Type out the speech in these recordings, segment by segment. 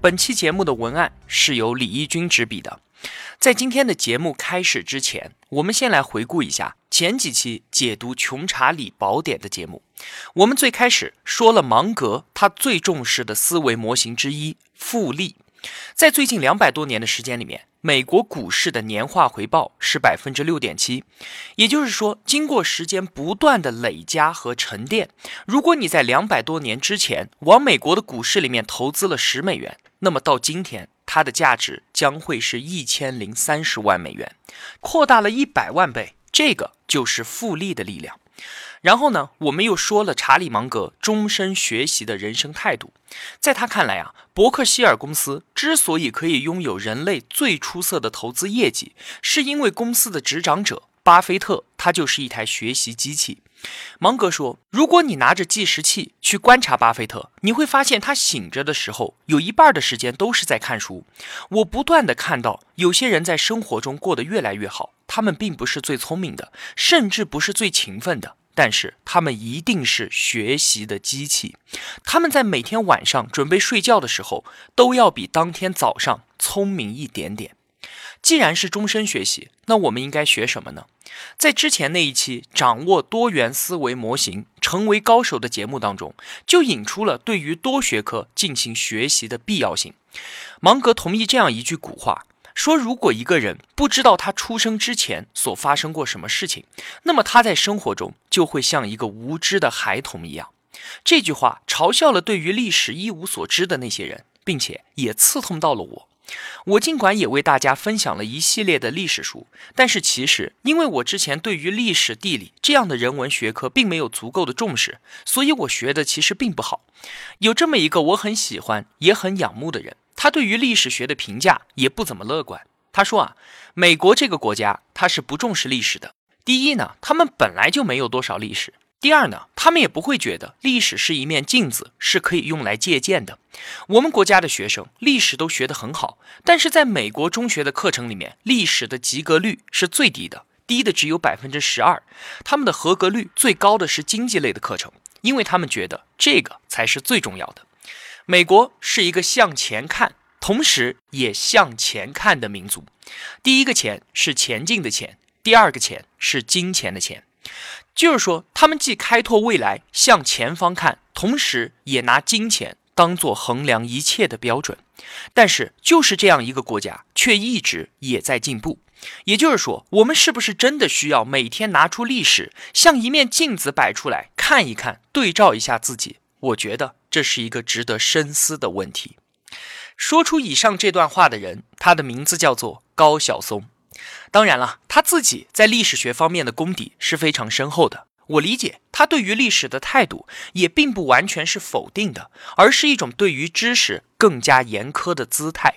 本期节目的文案是由李一军执笔的。在今天的节目开始之前，我们先来回顾一下前几期解读《穷查理宝典》的节目。我们最开始说了芒格他最重视的思维模型之一——复利。在最近两百多年的时间里面，美国股市的年化回报是百分之六点七，也就是说，经过时间不断的累加和沉淀，如果你在两百多年之前往美国的股市里面投资了十美元，那么到今天，它的价值将会是一千零三十万美元，扩大了一百万倍。这个就是复利的力量。然后呢，我们又说了查理芒格终身学习的人生态度。在他看来啊，伯克希尔公司之所以可以拥有人类最出色的投资业绩，是因为公司的执掌者巴菲特，他就是一台学习机器。芒格说：“如果你拿着计时器去观察巴菲特，你会发现他醒着的时候有一半的时间都是在看书。我不断的看到有些人在生活中过得越来越好，他们并不是最聪明的，甚至不是最勤奋的，但是他们一定是学习的机器。他们在每天晚上准备睡觉的时候，都要比当天早上聪明一点点。”既然是终身学习，那我们应该学什么呢？在之前那一期掌握多元思维模型、成为高手的节目当中，就引出了对于多学科进行学习的必要性。芒格同意这样一句古话，说如果一个人不知道他出生之前所发生过什么事情，那么他在生活中就会像一个无知的孩童一样。这句话嘲笑了对于历史一无所知的那些人，并且也刺痛到了我。我尽管也为大家分享了一系列的历史书，但是其实因为我之前对于历史、地理这样的人文学科并没有足够的重视，所以我学的其实并不好。有这么一个我很喜欢也很仰慕的人，他对于历史学的评价也不怎么乐观。他说啊，美国这个国家他是不重视历史的。第一呢，他们本来就没有多少历史。第二呢，他们也不会觉得历史是一面镜子，是可以用来借鉴的。我们国家的学生历史都学得很好，但是在美国中学的课程里面，历史的及格率是最低的，低的只有百分之十二。他们的合格率最高的是经济类的课程，因为他们觉得这个才是最重要的。美国是一个向前看，同时也向前看的民族。第一个钱是前进的钱，第二个钱是金钱的钱。就是说，他们既开拓未来，向前方看，同时也拿金钱当做衡量一切的标准。但是，就是这样一个国家，却一直也在进步。也就是说，我们是不是真的需要每天拿出历史，像一面镜子摆出来看一看，对照一下自己？我觉得这是一个值得深思的问题。说出以上这段话的人，他的名字叫做高晓松。当然了，他自己在历史学方面的功底是非常深厚的。我理解他对于历史的态度也并不完全是否定的，而是一种对于知识更加严苛的姿态。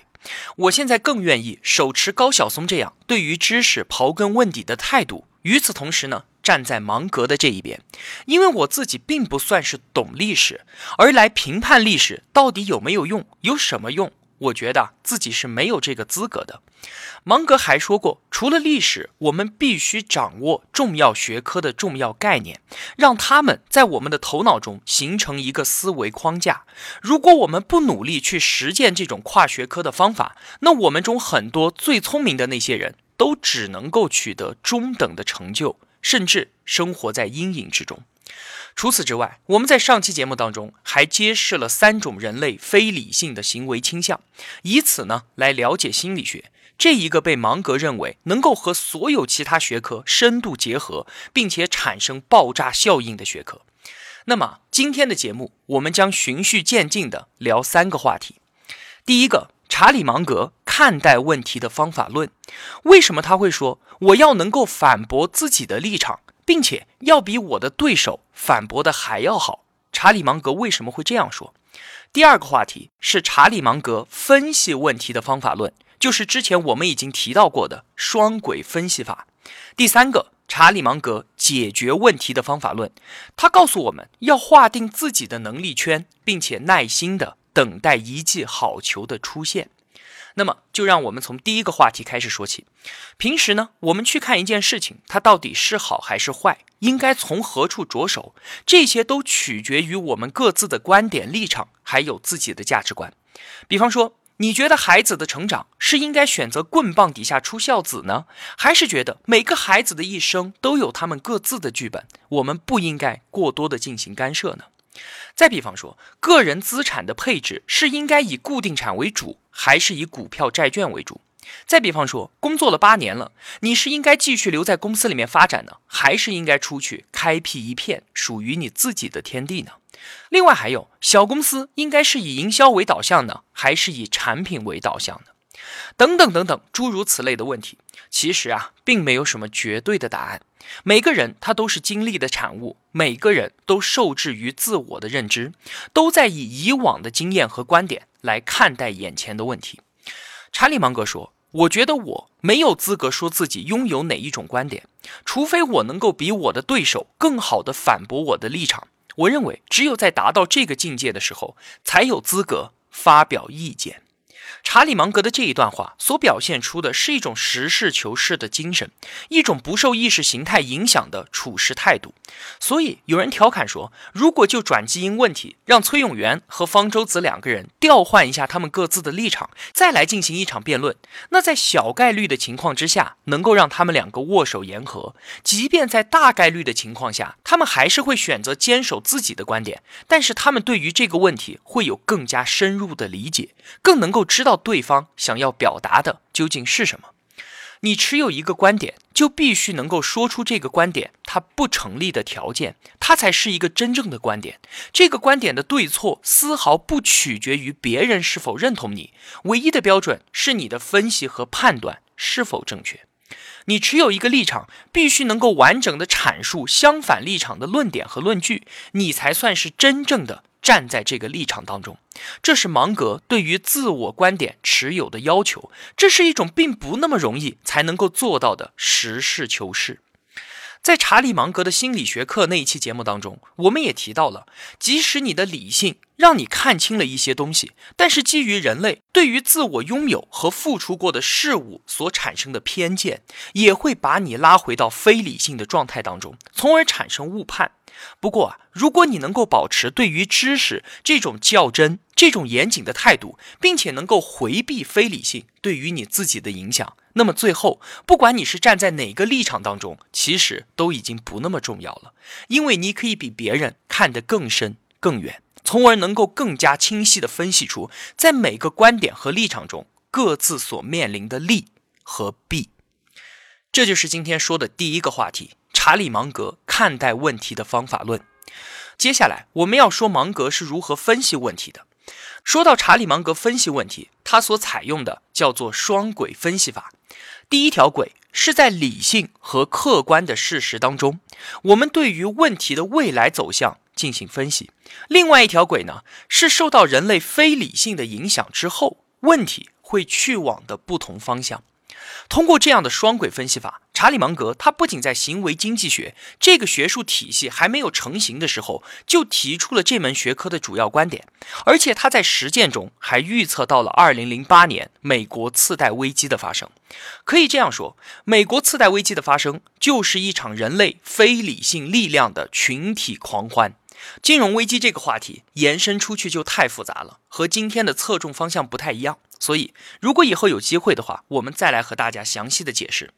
我现在更愿意手持高晓松这样对于知识刨根问底的态度。与此同时呢，站在芒格的这一边，因为我自己并不算是懂历史，而来评判历史到底有没有用，有什么用。我觉得自己是没有这个资格的。芒格还说过，除了历史，我们必须掌握重要学科的重要概念，让他们在我们的头脑中形成一个思维框架。如果我们不努力去实践这种跨学科的方法，那我们中很多最聪明的那些人都只能够取得中等的成就，甚至生活在阴影之中。除此之外，我们在上期节目当中还揭示了三种人类非理性的行为倾向，以此呢来了解心理学这一个被芒格认为能够和所有其他学科深度结合，并且产生爆炸效应的学科。那么今天的节目，我们将循序渐进的聊三个话题。第一个，查理芒格看待问题的方法论，为什么他会说我要能够反驳自己的立场？并且要比我的对手反驳的还要好。查理芒格为什么会这样说？第二个话题是查理芒格分析问题的方法论，就是之前我们已经提到过的双轨分析法。第三个，查理芒格解决问题的方法论，他告诉我们要划定自己的能力圈，并且耐心的等待一记好球的出现。那么，就让我们从第一个话题开始说起。平时呢，我们去看一件事情，它到底是好还是坏，应该从何处着手，这些都取决于我们各自的观点、立场，还有自己的价值观。比方说，你觉得孩子的成长是应该选择棍棒底下出孝子呢，还是觉得每个孩子的一生都有他们各自的剧本，我们不应该过多的进行干涉呢？再比方说，个人资产的配置是应该以固定产为主，还是以股票、债券为主？再比方说，工作了八年了，你是应该继续留在公司里面发展呢，还是应该出去开辟一片属于你自己的天地呢？另外还有，小公司应该是以营销为导向呢，还是以产品为导向呢？等等等等，诸如此类的问题，其实啊，并没有什么绝对的答案。每个人他都是经历的产物，每个人都受制于自我的认知，都在以以往的经验和观点来看待眼前的问题。查理芒格说：“我觉得我没有资格说自己拥有哪一种观点，除非我能够比我的对手更好的反驳我的立场。我认为，只有在达到这个境界的时候，才有资格发表意见。”查理芒格的这一段话所表现出的是一种实事求是的精神，一种不受意识形态影响的处事态度。所以有人调侃说，如果就转基因问题，让崔永元和方舟子两个人调换一下他们各自的立场，再来进行一场辩论，那在小概率的情况之下，能够让他们两个握手言和；即便在大概率的情况下，他们还是会选择坚守自己的观点，但是他们对于这个问题会有更加深入的理解，更能够知道。到对方想要表达的究竟是什么？你持有一个观点，就必须能够说出这个观点它不成立的条件，它才是一个真正的观点。这个观点的对错丝毫不取决于别人是否认同你，唯一的标准是你的分析和判断是否正确。你持有一个立场，必须能够完整的阐述相反立场的论点和论据，你才算是真正的。站在这个立场当中，这是芒格对于自我观点持有的要求。这是一种并不那么容易才能够做到的实事求是。在查理芒格的心理学课那一期节目当中，我们也提到了，即使你的理性让你看清了一些东西，但是基于人类对于自我拥有和付出过的事物所产生的偏见，也会把你拉回到非理性的状态当中，从而产生误判。不过啊，如果你能够保持对于知识这种较真、这种严谨的态度，并且能够回避非理性对于你自己的影响，那么最后，不管你是站在哪个立场当中，其实都已经不那么重要了，因为你可以比别人看得更深更远，从而能够更加清晰地分析出在每个观点和立场中各自所面临的利和弊。这就是今天说的第一个话题。查理芒格看待问题的方法论。接下来我们要说芒格是如何分析问题的。说到查理芒格分析问题，他所采用的叫做双轨分析法。第一条轨是在理性和客观的事实当中，我们对于问题的未来走向进行分析；另外一条轨呢，是受到人类非理性的影响之后，问题会去往的不同方向。通过这样的双轨分析法，查理芒格他不仅在行为经济学这个学术体系还没有成型的时候就提出了这门学科的主要观点，而且他在实践中还预测到了2008年美国次贷危机的发生。可以这样说，美国次贷危机的发生就是一场人类非理性力量的群体狂欢。金融危机这个话题延伸出去就太复杂了，和今天的侧重方向不太一样。所以，如果以后有机会的话，我们再来和大家详细的解释。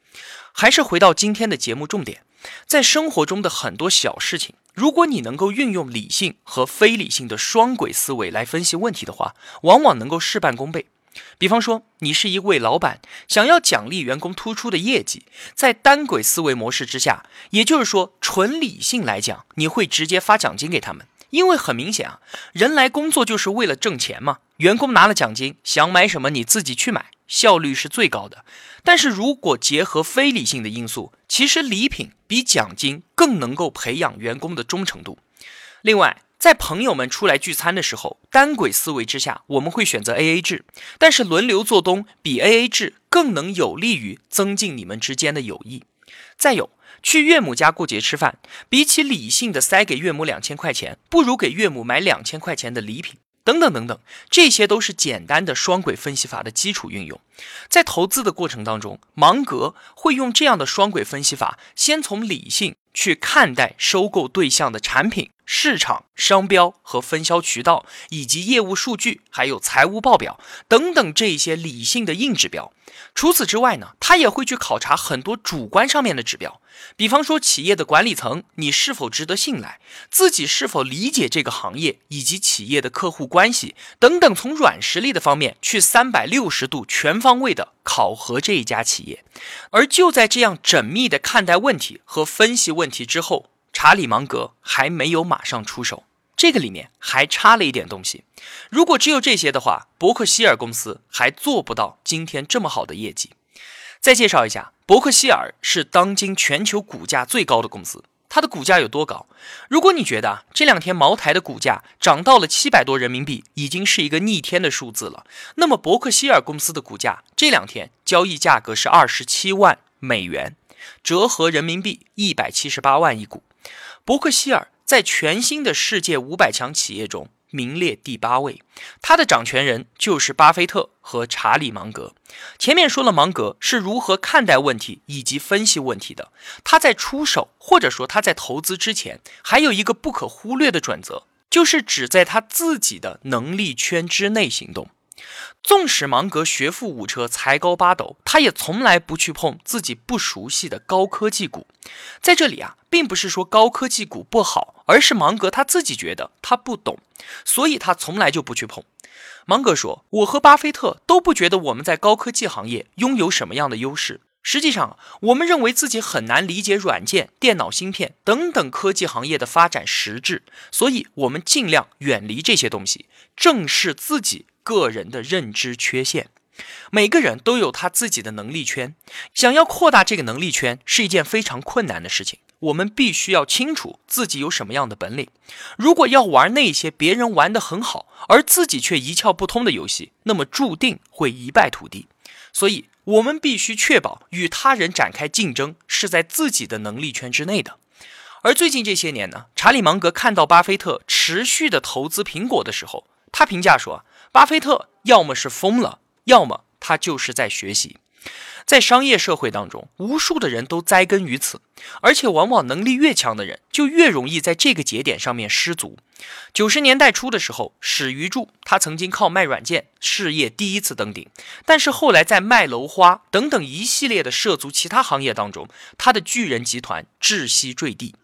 还是回到今天的节目重点，在生活中的很多小事情，如果你能够运用理性和非理性的双轨思维来分析问题的话，往往能够事半功倍。比方说，你是一位老板，想要奖励员工突出的业绩，在单轨思维模式之下，也就是说纯理性来讲，你会直接发奖金给他们。因为很明显啊，人来工作就是为了挣钱嘛。员工拿了奖金，想买什么你自己去买，效率是最高的。但是如果结合非理性的因素，其实礼品比奖金更能够培养员工的忠诚度。另外，在朋友们出来聚餐的时候，单轨思维之下，我们会选择 A A 制，但是轮流做东比 A A 制更能有利于增进你们之间的友谊。再有，去岳母家过节吃饭，比起理性的塞给岳母两千块钱，不如给岳母买两千块钱的礼品。等等等等，这些都是简单的双轨分析法的基础运用。在投资的过程当中，芒格会用这样的双轨分析法，先从理性去看待收购对象的产品、市场、商标和分销渠道，以及业务数据，还有财务报表等等这些理性的硬指标。除此之外呢，他也会去考察很多主观上面的指标，比方说企业的管理层你是否值得信赖，自己是否理解这个行业以及企业的客户关系等等，从软实力的方面去三百六十度全方位的考核这一家企业。而就在这样缜密的看待问题和分析问题之后，查理芒格还没有马上出手。这个里面还差了一点东西，如果只有这些的话，伯克希尔公司还做不到今天这么好的业绩。再介绍一下，伯克希尔是当今全球股价最高的公司，它的股价有多高？如果你觉得这两天茅台的股价涨到了七百多人民币，已经是一个逆天的数字了，那么伯克希尔公司的股价这两天交易价格是二十七万美元，折合人民币一百七十八万一股。伯克希尔。在全新的世界五百强企业中名列第八位，他的掌权人就是巴菲特和查理芒格。前面说了芒格是如何看待问题以及分析问题的，他在出手或者说他在投资之前，还有一个不可忽略的准则，就是只在他自己的能力圈之内行动。纵使芒格学富五车、才高八斗，他也从来不去碰自己不熟悉的高科技股。在这里啊，并不是说高科技股不好，而是芒格他自己觉得他不懂，所以他从来就不去碰。芒格说：“我和巴菲特都不觉得我们在高科技行业拥有什么样的优势。实际上，我们认为自己很难理解软件、电脑芯片等等科技行业的发展实质，所以我们尽量远离这些东西，正视自己。”个人的认知缺陷，每个人都有他自己的能力圈，想要扩大这个能力圈是一件非常困难的事情。我们必须要清楚自己有什么样的本领。如果要玩那些别人玩得很好，而自己却一窍不通的游戏，那么注定会一败涂地。所以，我们必须确保与他人展开竞争是在自己的能力圈之内的。而最近这些年呢，查理芒格看到巴菲特持续的投资苹果的时候，他评价说。巴菲特要么是疯了，要么他就是在学习。在商业社会当中，无数的人都栽根于此，而且往往能力越强的人，就越容易在这个节点上面失足。九十年代初的时候，史玉柱他曾经靠卖软件事业第一次登顶，但是后来在卖楼花等等一系列的涉足其他行业当中，他的巨人集团窒息坠地。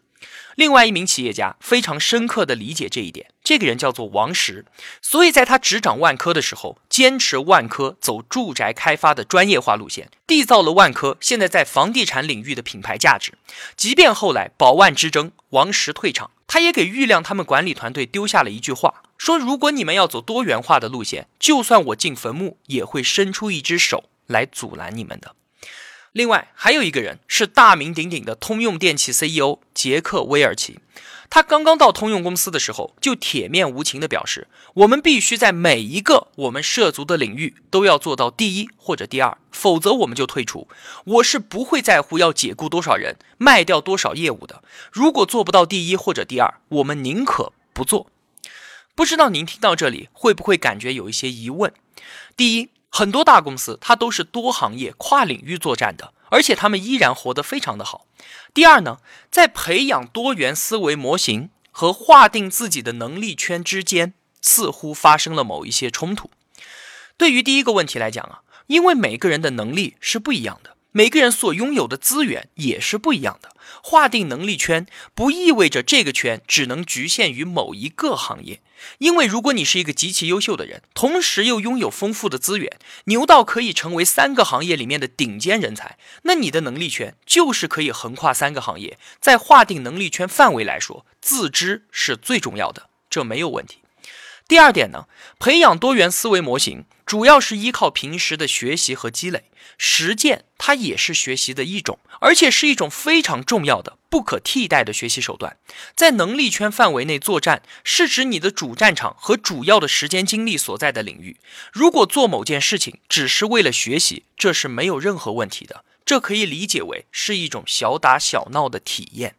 另外一名企业家非常深刻地理解这一点，这个人叫做王石，所以在他执掌万科的时候，坚持万科走住宅开发的专业化路线，缔造了万科现在在房地产领域的品牌价值。即便后来宝万之争，王石退场，他也给郁亮他们管理团队丢下了一句话，说如果你们要走多元化的路线，就算我进坟墓，也会伸出一只手来阻拦你们的。另外还有一个人是大名鼎鼎的通用电气 CEO 杰克威尔奇，他刚刚到通用公司的时候就铁面无情地表示，我们必须在每一个我们涉足的领域都要做到第一或者第二，否则我们就退出。我是不会在乎要解雇多少人、卖掉多少业务的。如果做不到第一或者第二，我们宁可不做。不知道您听到这里会不会感觉有一些疑问？第一。很多大公司，它都是多行业、跨领域作战的，而且他们依然活得非常的好。第二呢，在培养多元思维模型和划定自己的能力圈之间，似乎发生了某一些冲突。对于第一个问题来讲啊，因为每个人的能力是不一样的。每个人所拥有的资源也是不一样的。划定能力圈不意味着这个圈只能局限于某一个行业，因为如果你是一个极其优秀的人，同时又拥有丰富的资源，牛到可以成为三个行业里面的顶尖人才，那你的能力圈就是可以横跨三个行业。在划定能力圈范围来说，自知是最重要的，这没有问题。第二点呢，培养多元思维模型主要是依靠平时的学习和积累，实践它也是学习的一种，而且是一种非常重要的、不可替代的学习手段。在能力圈范围内作战，是指你的主战场和主要的时间精力所在的领域。如果做某件事情只是为了学习，这是没有任何问题的，这可以理解为是一种小打小闹的体验。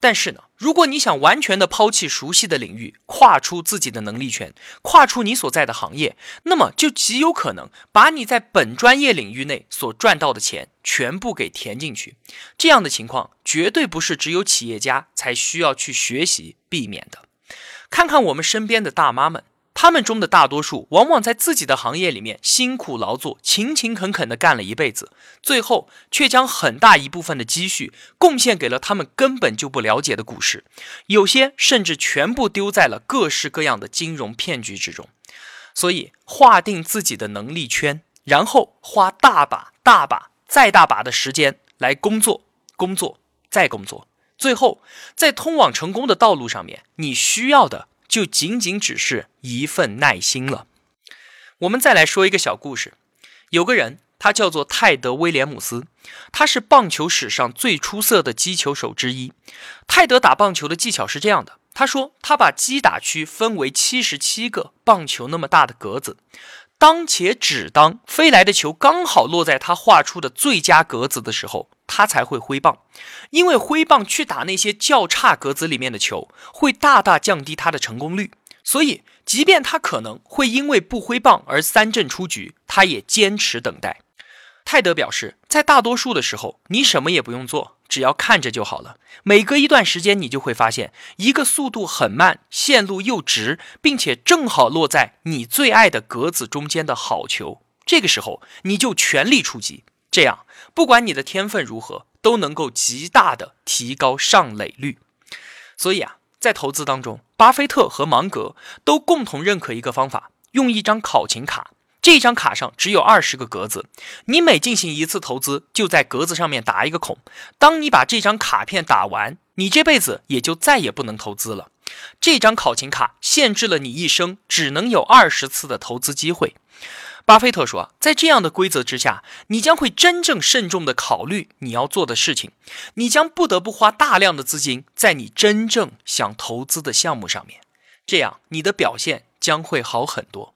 但是呢，如果你想完全的抛弃熟悉的领域，跨出自己的能力圈，跨出你所在的行业，那么就极有可能把你在本专业领域内所赚到的钱全部给填进去。这样的情况绝对不是只有企业家才需要去学习避免的。看看我们身边的大妈们。他们中的大多数，往往在自己的行业里面辛苦劳作、勤勤恳恳地干了一辈子，最后却将很大一部分的积蓄贡献给了他们根本就不了解的股市，有些甚至全部丢在了各式各样的金融骗局之中。所以，划定自己的能力圈，然后花大把、大把、再大把的时间来工作、工作、再工作，最后在通往成功的道路上面，你需要的。就仅仅只是一份耐心了。我们再来说一个小故事。有个人，他叫做泰德·威廉姆斯，他是棒球史上最出色的击球手之一。泰德打棒球的技巧是这样的：他说，他把击打区分为七十七个棒球那么大的格子。当且只当飞来的球刚好落在他画出的最佳格子的时候，他才会挥棒。因为挥棒去打那些较差格子里面的球，会大大降低他的成功率。所以，即便他可能会因为不挥棒而三振出局，他也坚持等待。泰德表示，在大多数的时候，你什么也不用做。只要看着就好了。每隔一段时间，你就会发现一个速度很慢、线路又直，并且正好落在你最爱的格子中间的好球。这个时候，你就全力出击。这样，不管你的天分如何，都能够极大的提高上垒率。所以啊，在投资当中，巴菲特和芒格都共同认可一个方法：用一张考勤卡。这张卡上只有二十个格子，你每进行一次投资，就在格子上面打一个孔。当你把这张卡片打完，你这辈子也就再也不能投资了。这张考勤卡限制了你一生只能有二十次的投资机会。巴菲特说，在这样的规则之下，你将会真正慎重地考虑你要做的事情，你将不得不花大量的资金在你真正想投资的项目上面，这样你的表现将会好很多。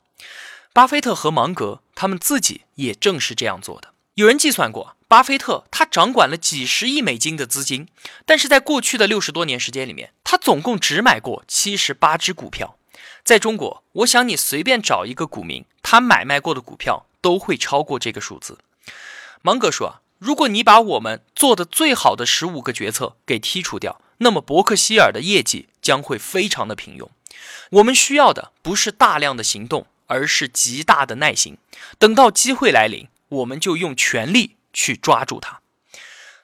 巴菲特和芒格他们自己也正是这样做的。有人计算过，巴菲特他掌管了几十亿美金的资金，但是在过去的六十多年时间里面，他总共只买过七十八只股票。在中国，我想你随便找一个股民，他买卖过的股票都会超过这个数字。芒格说，如果你把我们做的最好的十五个决策给剔除掉，那么伯克希尔的业绩将会非常的平庸。我们需要的不是大量的行动。而是极大的耐心，等到机会来临，我们就用全力去抓住它。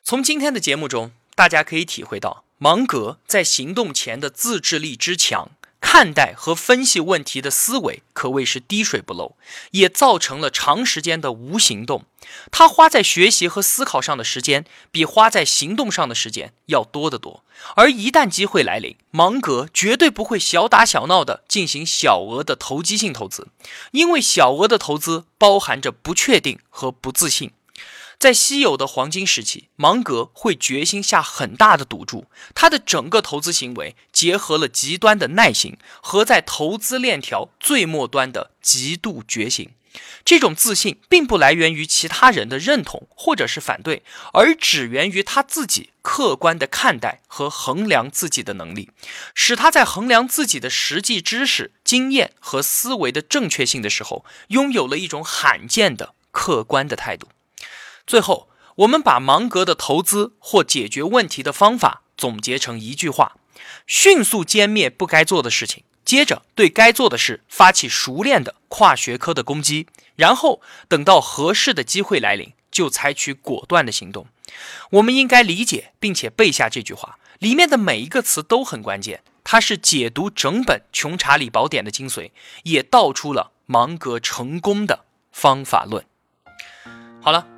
从今天的节目中，大家可以体会到芒格在行动前的自制力之强。看待和分析问题的思维可谓是滴水不漏，也造成了长时间的无行动。他花在学习和思考上的时间，比花在行动上的时间要多得多。而一旦机会来临，芒格绝对不会小打小闹的进行小额的投机性投资，因为小额的投资包含着不确定和不自信。在稀有的黄金时期，芒格会决心下很大的赌注。他的整个投资行为结合了极端的耐心和在投资链条最末端的极度决心。这种自信并不来源于其他人的认同或者是反对，而只源于他自己客观的看待和衡量自己的能力，使他在衡量自己的实际知识、经验和思维的正确性的时候，拥有了一种罕见的客观的态度。最后，我们把芒格的投资或解决问题的方法总结成一句话：迅速歼灭不该做的事情，接着对该做的事发起熟练的跨学科的攻击，然后等到合适的机会来临，就采取果断的行动。我们应该理解并且背下这句话，里面的每一个词都很关键，它是解读整本《穷查理宝典》的精髓，也道出了芒格成功的方法论。好了。